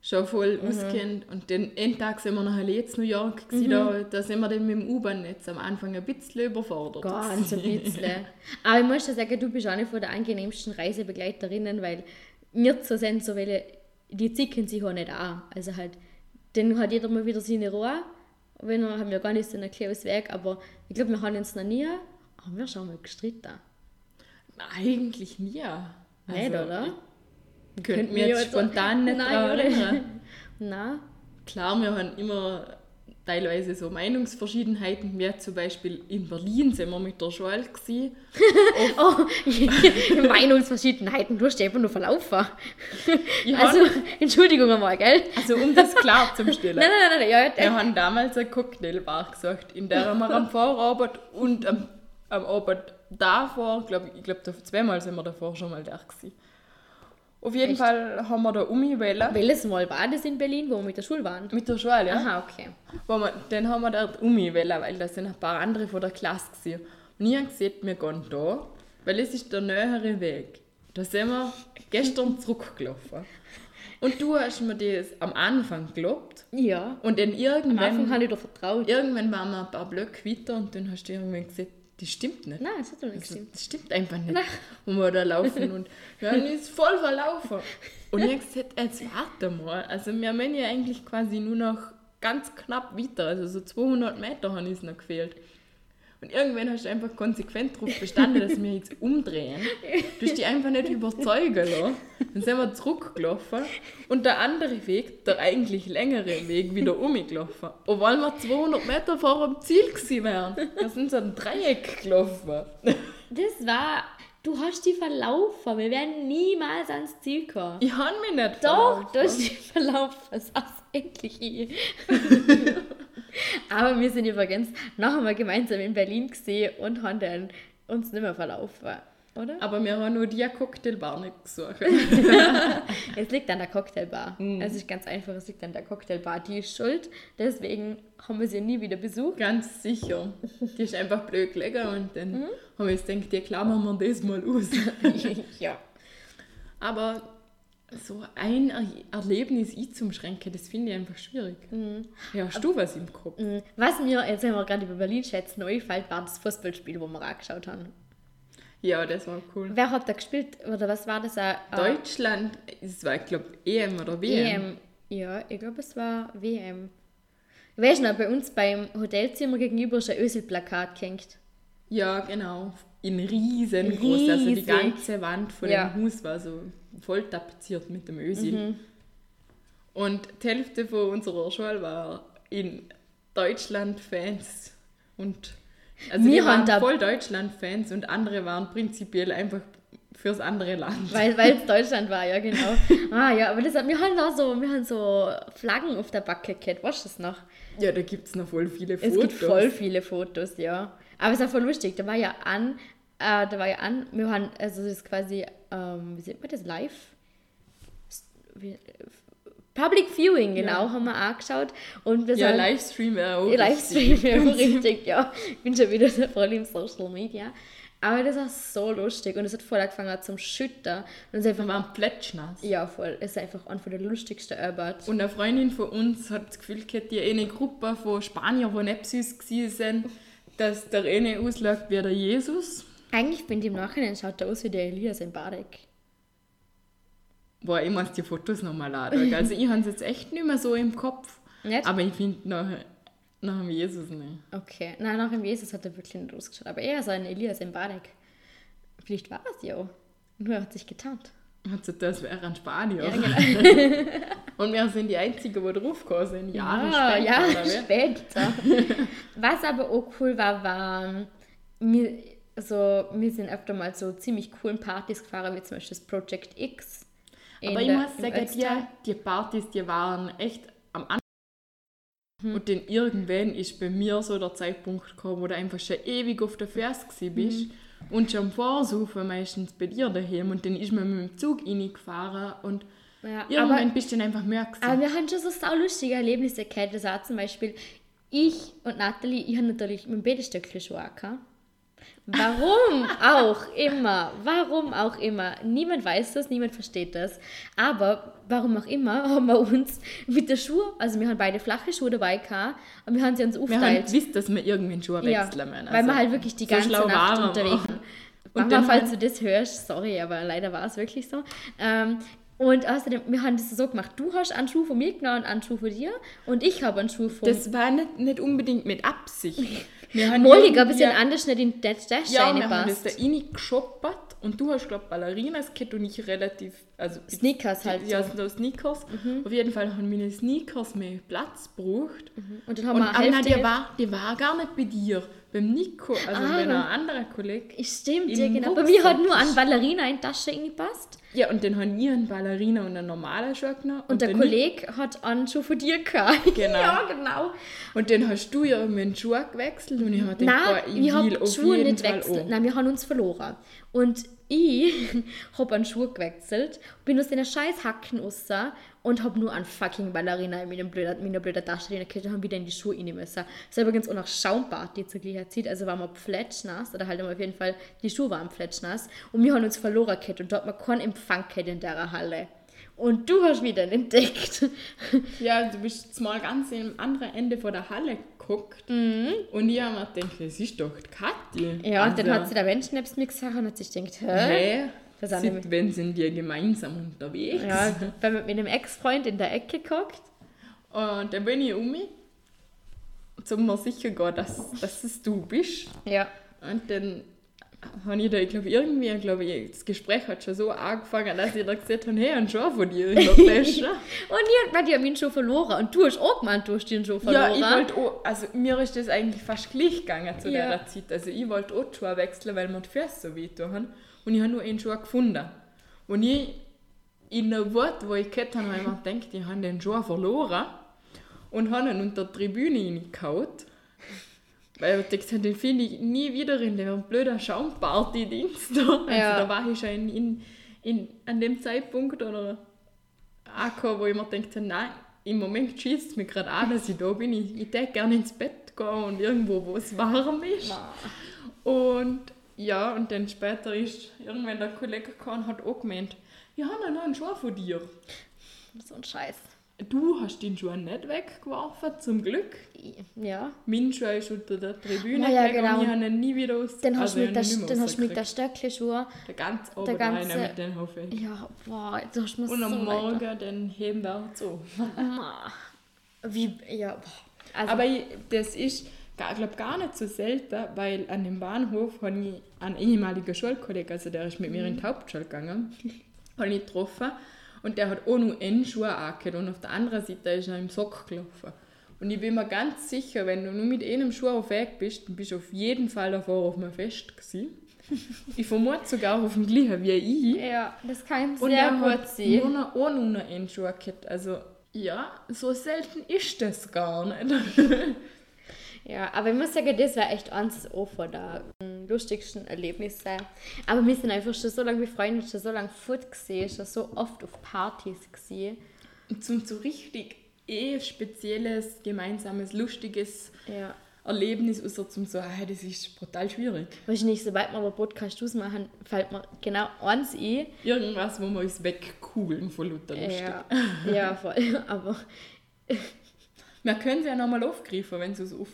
Schon voll Mhm. auskennt. Und den einen Tag sind wir nach Letz New York. Mhm. Da, da sind wir dann mit dem U-Bahn-Netz am Anfang ein bisschen überfordert. Ganz ein [LAUGHS] bisschen. Aber ich muss schon sagen, du bist auch eine von der angenehmsten Reisebegleiterinnen, weil wir so sind so welche, die zicken sich auch nicht an. Also halt, dann hat jeder mal wieder seine Ruhe. Wenn wir haben wir gar nicht so einen kleines Weg, aber ich glaube, wir haben uns noch nie, haben wir schon mal gestritten. Eigentlich nie. nicht, Also, oder? Ich könnte mir jetzt spontan nicht Nein, daran erinnern. Nein. Klar, wir haben immer teilweise so Meinungsverschiedenheiten. Wir zum Beispiel in Berlin sind wir mit der Schule gewesen. [LAUGHS] Oh, [LAUGHS] Meinungsverschiedenheiten, du hast einfach nur verlaufen. Also, Entschuldigung einmal, gell? Also um das klar zu [LAUGHS] stellen. Nein, nein, nein, ja, Wir haben damals eine Cocktailbar gesagt, in der wir am Vorabend und am, am Abend davor, glaub, ich glaube zweimal sind wir davor schon mal da gewesen. Auf jeden Echt? Fall haben wir da umgewählt. welches Mal war das in Berlin, wo wir mit der Schule waren? Mit der Schule, ja. Aha, okay. Wo wir, dann haben wir dort umgewählt, weil da sind ein paar andere von der Klasse gewesen. Und ich habe gesagt, wir gehen da, weil es ist der nähere Weg. Da sind wir gestern zurückgelaufen. Und du hast mir das am Anfang geglaubt. Ja. Und dann Am Anfang irgendwann, habe ich dir vertraut. irgendwann waren wir ein paar Blöcke weiter und dann hast du irgendwann gesagt, das stimmt nicht. Nein, das hat doch nicht Also, gestimmt. das stimmt einfach nicht, wo wir da laufen und [LAUGHS] haben uns voll verlaufen. Und ich habe gesagt, jetzt warte mal, also wir haben ja eigentlich quasi nur noch ganz knapp weiter, also so 200 Meter haben uns noch gefehlt. Und irgendwann hast du einfach konsequent darauf bestanden, dass wir jetzt umdrehen. Du hast dich einfach nicht überzeugen lassen. Dann sind wir zurückgelaufen und der andere Weg, der eigentlich längere Weg, wieder umgelaufen. Obwohl wir 200 Meter vor dem Ziel gewesen wären. Wir sind so ein Dreieck gelaufen. Das war. Du hast die verlaufen. Wir werden niemals ans Ziel kommen. Ich habe mich nicht Doch, verlaufen. du hast die verlaufen. Das war's endlich ich. Aber wir sind übrigens noch einmal gemeinsam in Berlin gesehen und haben dann uns nicht mehr verlaufen. oder? Aber wir haben nur die Cocktailbar nicht gesucht. [LAUGHS] Es liegt an der Cocktailbar. Mhm. Es ist ganz einfach, es liegt an der Cocktailbar. Die ist schuld, deswegen haben wir sie nie wieder besucht. Ganz sicher. Die ist einfach blöd gelegen und dann haben wir uns gedacht, die klammern wir das mal aus. [LAUGHS] ja. Aber so ein er Erlebnis einzuschränken, das finde ich einfach schwierig. Ja, hast du was im Kopf? Mm, Was mir, jetzt haben wir gerade über Berlin schätzen, neu fällt, war das Fußballspiel, wo wir angeschaut haben. Ja, das war cool. Wer hat da gespielt? Oder was war das? Äh, Deutschland, es war, ich glaube, EM oder WM. EM. Ja, ich glaube, es war WM. Weißt du noch, bei uns beim Hotelzimmer gegenüber ist ein Öselplakat gehängt. Ja, genau. In riesengroß. Also die Riesig. ganze Wand von Ja. dem Haus war so voll tapeziert mit dem Ösil. Und die Hälfte von unserer Schule war in Deutschland-Fans. Und also Wir waren voll Deutschland-Fans und andere waren prinzipiell einfach fürs andere Land. Weil es [LAUGHS] Deutschland war, ja genau. Ah ja, aber das, hat- wir haben da so, wir haben so Flaggen auf der Backe gehabt, weißt du das noch? Ja, da gibt es noch voll viele Es Fotos. gibt voll viele Fotos, ja. Aber es war voll lustig. Da war ja an, äh, da war ja an, wir haben, also das ist quasi, ähm, wie sieht man das, live? Wie, Public Viewing, genau, Ja. haben wir angeschaut. Und wir Ja, sind- Livestream auch Livestream, richtig. [LAUGHS] ja, [LAUGHS] richtig, ja. Ich bin schon wieder so voll im Social Media. Aber das war so lustig und es hat voll angefangen zum Schütten. Und es ist Wir einfach, waren plätschnass. ja voll, es ist einfach einer von der lustigsten Arbeit. Und eine Freundin von uns hat das Gefühl gehabt, die eine Gruppe von Spaniern, die nicht süß gewesen sind, dass der eine ausschaut wie der Jesus. Eigentlich finde ich im Nachhinein schaut er aus wie der Elias in Badek. Boah, ich muss die Fotos nochmal laden. Also ich habe es jetzt echt nicht mehr so im Kopf. Nicht? Aber ich finde nach, nach dem Jesus nicht. Okay, nein, nach dem Jesus hat er wirklich nicht ausgeschaut. Aber eher so ein Elias im Badek. Vielleicht war es ja. Nur er hat sich getarnt. Hat so das wäre ein Spanier. Ja, genau. [LAUGHS] Und wir sind die Einzigen, die draufgekommen sind. Jahre Ah, später. ja, oder wie? später. Was aber auch cool war, war, wir, also, wir sind öfter mal so ziemlich coolen Partys gefahren, wie zum Beispiel das Project X. Aber ich der- muss sagen, die, die Partys, die waren echt am Anfang. Mhm. Und dann irgendwann ist bei mir so der Zeitpunkt gekommen, wo du einfach schon ewig auf der Ferse gewesen bist. Mhm. Und schon vorsaufen meistens bei dir daheim. Und dann ist man mit dem Zug reingefahren. Und Ja, irgendwann aber, bist du dann einfach mehr gewesen. aber wir haben schon so saulustige Erlebnisse gehabt. Das war zum Beispiel, ich und Nathalie, ich habe natürlich mit dem Badestöckchen schon gehabt. Warum auch immer, warum auch immer. Niemand weiß das, niemand versteht das. Aber warum auch immer haben wir uns mit der Schuhe, also wir haben beide flache Schuhe dabei gehabt und wir haben sie uns wir haben aufgeteilt. gewusst, dass wir irgendwann Schuhe Ja, wechseln müssen. weil wir Also, halt wirklich die so ganze Nacht unterwegs waren. Und Mama, falls halt- du das hörst, sorry, aber leider war es wirklich so. Ähm, und außerdem, wir haben das so gemacht, du hast einen Schuh von mir genommen und einen Schuh von dir und ich habe einen Schuh von Das war nicht, nicht unbedingt mit Absicht. [LAUGHS] Irgendwie- ein bisschen anders nicht in das Dash Ja, wir haben das da reingeschoppert und du hast, glaube ich, Ballerinas gehabt und ich relativ... Also, Sneakers halt Ja, so. Mhm. Sneakers. Auf jeden Fall haben meine Sneakers mehr Platz gebraucht. Und dann haben Und wir Anna, die war, die war gar nicht bei dir, beim Nico, also Ah, bei einem anderen Kollegen. Stimmt, im ja genau. Bei mir hat nur ein Ballerina in die Tasche reingepasst Ja, und dann haben wir einen Ballerina und einen normalen Schuh genommen. und, der Kollege hat einen Schuh von dir gehabt. [LAUGHS] Genau. ja, genau. Und dann hast du ja irgendwie einen Schuh gewechselt und ich habe gedacht, Nein, boah, ich wir will auf Schuhe jeden nicht Fall auch. Nein, wir haben uns verloren. Und ich [LAUGHS] habe einen Schuh gewechselt, bin aus den scheiß Hacken raus und habe nur einen fucking Ballerina in meiner blöden, meiner blöden Tasche drin gehabt und haben wieder in die Schuhe rein müssen. Das war übrigens auch noch Schaumparty zur gleichen Zeit, also waren wir plätschnass, oder halt auf jeden Fall, die Schuhe waren plätschnass und wir haben uns verloren gehabt und dort hat man keinen Empfang gehabt in der Halle. Und du hast mich dann entdeckt. [LAUGHS] Ja, du bist mal ganz am anderen Ende von der Halle geguckt und ich habe mir gedacht, das ist doch die Kathi. Mhm. Ja, und dann Also, hat sie der Mensch neben mir gesagt und hat sich gedacht, hä? Das sind Seit wann sind die gemeinsam unterwegs? Ja, [LAUGHS] wenn man mit einem Ex-Freund in der Ecke guckt. Und dann bin ich um mich, um mir sicher gehen, dass, dass es du bist. Ja. Und dann habe ich da, ich glaube, irgendwie, ich glaube, ich, das Gespräch hat schon so angefangen, dass ich da gesagt habe, hey, ein Schau von dir in der Tasche. Und ich weil die haben ihn schon verloren. Und du hast auch gemeint, du hast ihn schon Ja, verloren. ich wollte auch, also mir ist das eigentlich fast gleich gegangen zu Ja. der Zeit. Also ich wollte auch die Schuhe wechseln, weil mir die Füße so weh tun. Und ich habe nur einen Schuh gefunden. Und ich, in der Wort, wo ich gehört habe, habe ich mir gedacht, ich habe den Schuh verloren und habe ihn unter die Tribüne reingehauen. Weil ich dachte, den finde ich nie wieder in der blöden Schaumparty-Dienst da. Also Ja. da war ich schon in, in, in, an dem Zeitpunkt oder angekommen, wo ich mir dachte, nein, im Moment schießt es mich gerade an, dass ich da bin. Ich, ich hätte gerne ins Bett gehen und irgendwo, wo es warm ist. Und ja, und dann später ist irgendwann der Kollege gekommen und hat auch gemeint, ich habe noch einen Schuh von dir. So ein Scheiß. Du hast den Schuh nicht weggeworfen, zum Glück. Ja. Mein Schuh ist unter der Tribüne Ah, ja, und genau. ich habe ihn nie wieder aus. Dann hast also du mit der, dann hast du mit der. Stöckelschuhe. Der ganz der oben ganze- rein mit den Hoffe. Ja, boah, du hast mir Und am so Morgen leid. dann heben wir zu. Ma. Wie, ja, boah. Also, Aber ich, das ist, ich glaube, gar nicht so selten, weil an dem Bahnhof habe ich einen ehemaligen Schulkollegen, also der ist mit mir Mhm. in die Hauptschule gegangen, [LAUGHS] habe ich getroffen und der hat auch nur einen Schuh angehört und auf der anderen Seite ist er im Sock gelaufen. Und ich bin mir ganz sicher, wenn du nur mit einem Schuh auf Weg bist, dann bist du auf jeden Fall davor auf einem Fest gewesen. [LAUGHS] ich vermute sogar auf dem gleichen wie ich. ja, das kann Und sehr er gut hat sein. nur noch, auch nur einen Schuh gehabt. Also, ja, so selten ist das gar nicht. [LAUGHS] Ja, aber ich muss sagen, das war echt eins von der mm, lustigsten Erlebnisse. Aber wir sind einfach schon so lange befreundet, schon so lange fort gesehen, schon so oft auf Partys gesehen. Und zum so richtig eh spezielles, gemeinsames, lustiges Ja. Erlebnis, außer zum so, ah, das ist brutal schwierig. Wahrscheinlich, sobald wir aber Podcast ausmachen, fällt mir genau eins ein. Irgendwas, wo wir uns wegkugeln von Luther lustig. Ja, ja, voll. [LAUGHS] Aber Wir können sie ja nochmal aufgreifen, wenn sie es auf...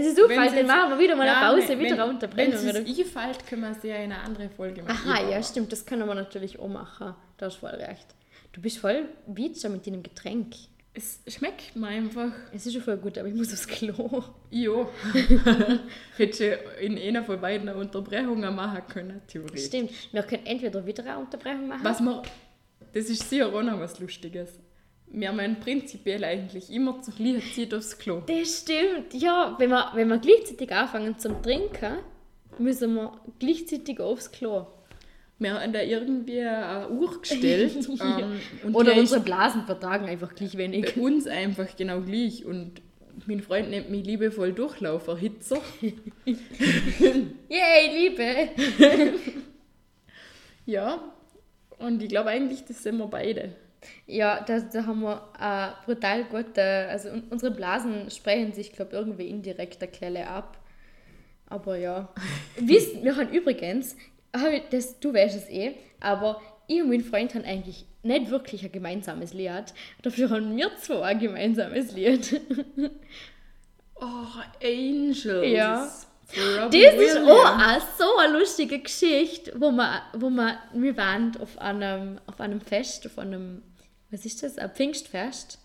wenn es fällt, sie dann machen wir wieder mal eine Pause, wenn- wieder eine Wenn Unterbrechung. es einfällt, können wir sie ja in eine andere Folge machen. Aha, ja, stimmt, das können wir natürlich auch machen. Da hast du voll recht. Du bist voll Beacher mit deinem Getränk. Es schmeckt mir einfach... Es ist schon voll gut, aber ich muss aufs Klo. Ja. [LAUGHS] [LAUGHS] Hätte in einer von beiden eine Unterbrechung machen können, theoretisch. Stimmt. Wir können entweder wieder eine Unterbrechung machen. Was wir, das ist sicher auch noch was Lustiges. Wir meinen prinzipiell eigentlich immer zur gleichen Zeit aufs Klo. Das stimmt, ja. Wenn wir, wenn wir gleichzeitig anfangen zum Trinken, müssen wir gleichzeitig aufs Klo. Wir haben da irgendwie eine Uhr gestellt. [LAUGHS] ähm, Oder unsere Blasen vertragen einfach gleich wenig. bei uns einfach genau gleich. Und mein Freund nennt mich liebevoll Durchlauferhitzer. [LAUGHS] Yay, Liebe! [LAUGHS] Ja. Und ich glaube eigentlich, das sind wir beide. Ja, da, da haben wir äh, brutal gut, äh, also un unsere Blasen sprechen sich, glaube irgendwie indirekt der Klelle ab. Aber ja. [LAUGHS] Wisst, wir haben übrigens, ich- das, du weißt es eh, aber ich und mein Freund haben eigentlich nicht wirklich ein gemeinsames Lied. Dafür haben wir zwei ein gemeinsames Lied. [LAUGHS] Oh, Angels. Ja. Das ist auch eine, so eine lustige Geschichte, wo wir, wo wir, wir waren auf einem, auf einem Fest, auf einem, was ist das, ein Pfingstfest,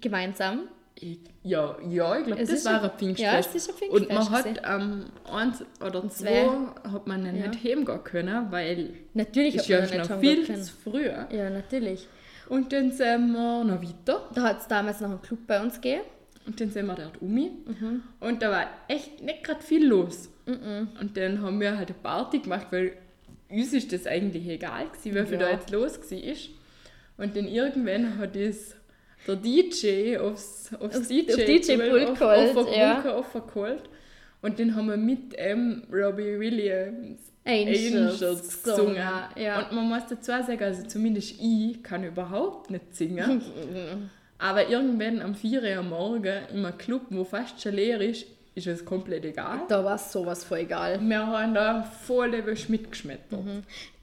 gemeinsam. Ich, ja, ja, ich glaube, Es das war ein- ein Pfingstfest. ja, es ist ein Und man hat am eins oder zwei Zwei. hat man dann Ja. nicht heimgehen können, weil Natürlich ist ja schon nicht noch viel zu früh. Ja, natürlich. Und dann sind wir noch weiter. Da hat es damals noch einen Club bei uns gegeben. Und dann sind wir dort um. Mhm. Und da war echt nicht gerade viel los. Und dann haben wir halt eine Party gemacht, weil uns ist das eigentlich egal gewesen, wie viel Ja. da jetzt los war. Und dann irgendwann hat es der DJ aufs, aufs Aufs- DJ, auf DJ-Pult auf- geholt, auf- ja. aufgeholt. Und dann haben wir mit ähm, Robbie Williams Angels, Angels gesungen, gesungen. ja. Und man muss dazu sagen, also zumindest ich kann überhaupt nicht singen. [LAUGHS] Aber irgendwann am 4 Uhr am Morgen in einem Club, wo fast schon leer ist, ist es komplett egal. Da war es sowas voll egal. Wir haben da voll mitgeschmettert.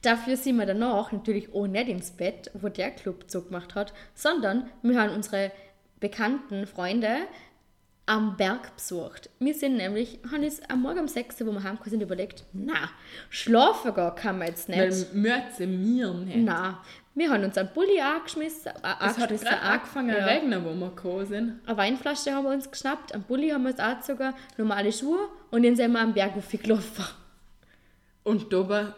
Dafür sind wir danach natürlich auch nicht ins Bett, wo der Club zugemacht hat, sondern wir haben unsere bekannten Freunde am Berg besucht. Wir sind nämlich, haben uns am Morgen um 6 Uhr, wo wir heimgekommen sind, überlegt, na, schlafen gehen kann man jetzt nicht. Weil Mürze mir nicht. Na, wir haben uns einen Bulli angeschmissen, äh, Es hat gerade an- angefangen zu ja. regnen, wo wir gekommen sind. Eine Weinflasche haben wir uns geschnappt, einen Bulli haben wir uns angezogen, normale Schuhe und dann sind wir am Berg aufgelaufen. Und da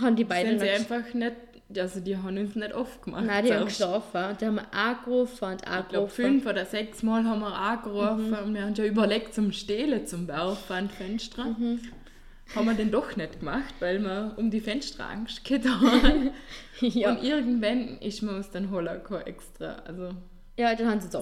Haben die beiden sind sie einfach nicht, also die haben uns nicht aufgemacht. Nein, die haben geschlafen. Die haben wir angerufen und Ich glaube, angerufen. fünf oder sechs Mal haben wir angerufen Mhm. und wir haben schon überlegt, zum Stehlen zum Werfen an Fenster. Mhm. Haben wir dann doch nicht gemacht, weil wir um die Fenster Angst [LAUGHS] haben. ja. Und irgendwann ist man uns dann gekommen extra. Also ja, dann haben sie es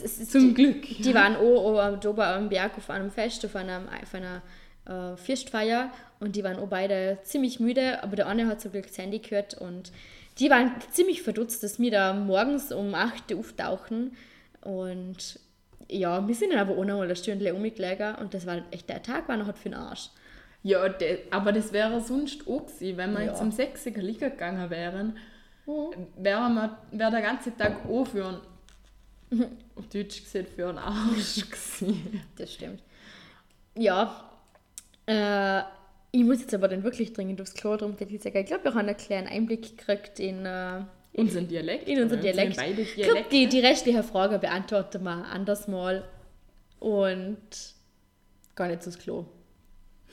es, ist- Zum die, Glück. Die waren auch oben am Berg auf einem Fest, auf einer, auf einer äh, Festfeier und die waren auch beide ziemlich müde, aber der eine hat zum Glück das Handy gehört und die waren ziemlich verdutzt, dass wir da morgens um 8 Uhr auftauchen und ja, wir sind dann aber auch noch mal eine Stunde umgelegen und das war echt, der Tag war noch halt für den Arsch. Ja, de, aber das wäre sonst auch gewesen, wenn wir Ja. jetzt um 6 Uhr liegen gegangen wären, wäre wir- wär der ganze Tag auch für einen, auf Deutsch gesagt, für einen Arsch [LAUGHS] gewesen. Das stimmt. Ja, äh, ich muss jetzt aber dann wirklich dringend aufs Klo, darum würde ich sagen, ich glaube, wir haben einen kleinen Einblick gekriegt in, äh, Unseren Dialekt. in unseren Dialekt. Beide Ich glaube, Dialekte. die, die restliche Frage beantworten wir anders mal und gar nicht aufs Klo.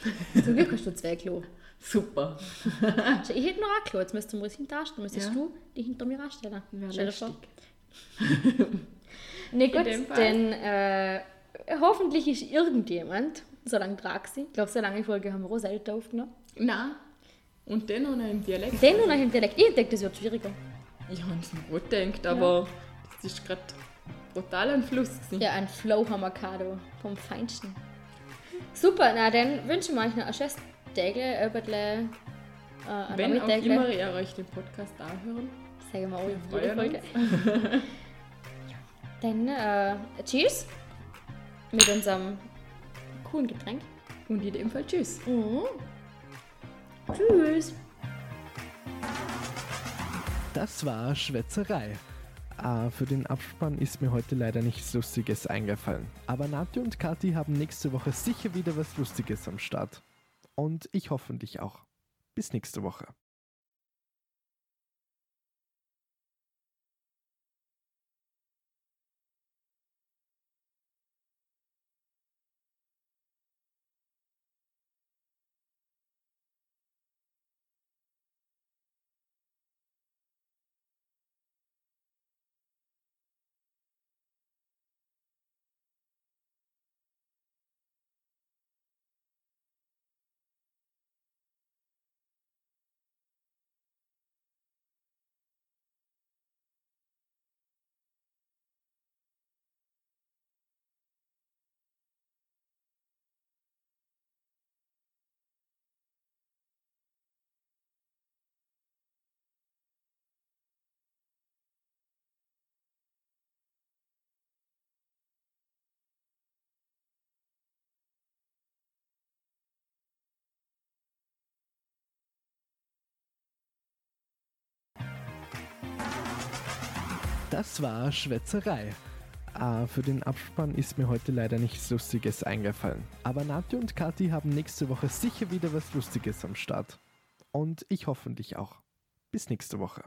[LAUGHS] Zum Glück hast du zwei Klo. Super. [LAUGHS] Ich hätte noch ein Klo, jetzt müsstest du mal hinterstellen, müsstest Ja. du die hinter mir anstellen. Wäre Stell dir vor. [LAUGHS] Ne, gut, denn äh, hoffentlich ist irgendjemand, solange trag sie, ich glaube, so lange Folge haben wir auch selten aufgenommen. Nein. Und dann noch im Dialekt. Den nur noch im Dialekt. Ich denke, das wird schwieriger. Ich habe es mir gut gedacht, aber das ist gerade brutal ein Fluss. gewesen. Ja, ein Flow Avocado vom Feinsten. Super, na dann wünschen wir euch noch ein schönes Tägle, ein bisschen äh, Wenn auch immer ihr euch den Podcast anhören. Sagen wir auch in jeder Folge. [LAUGHS] dann äh, Cheers mit unserem coolen Getränk. Und in dem Fall tschüss. Mhm. Tschüss. Das war Schwätzerei. Ah, für den Abspann ist mir heute leider nichts Lustiges eingefallen. Aber Nati und Kathi haben nächste Woche sicher wieder was Lustiges am Start. Und ich hoffentlich auch. Bis nächste Woche. Das war Schwätzerei. Ah, für den Abspann ist mir heute leider nichts Lustiges eingefallen. Aber Nati und Kathi haben nächste Woche sicher wieder was Lustiges am Start. Und ich hoffentlich auch. Bis nächste Woche.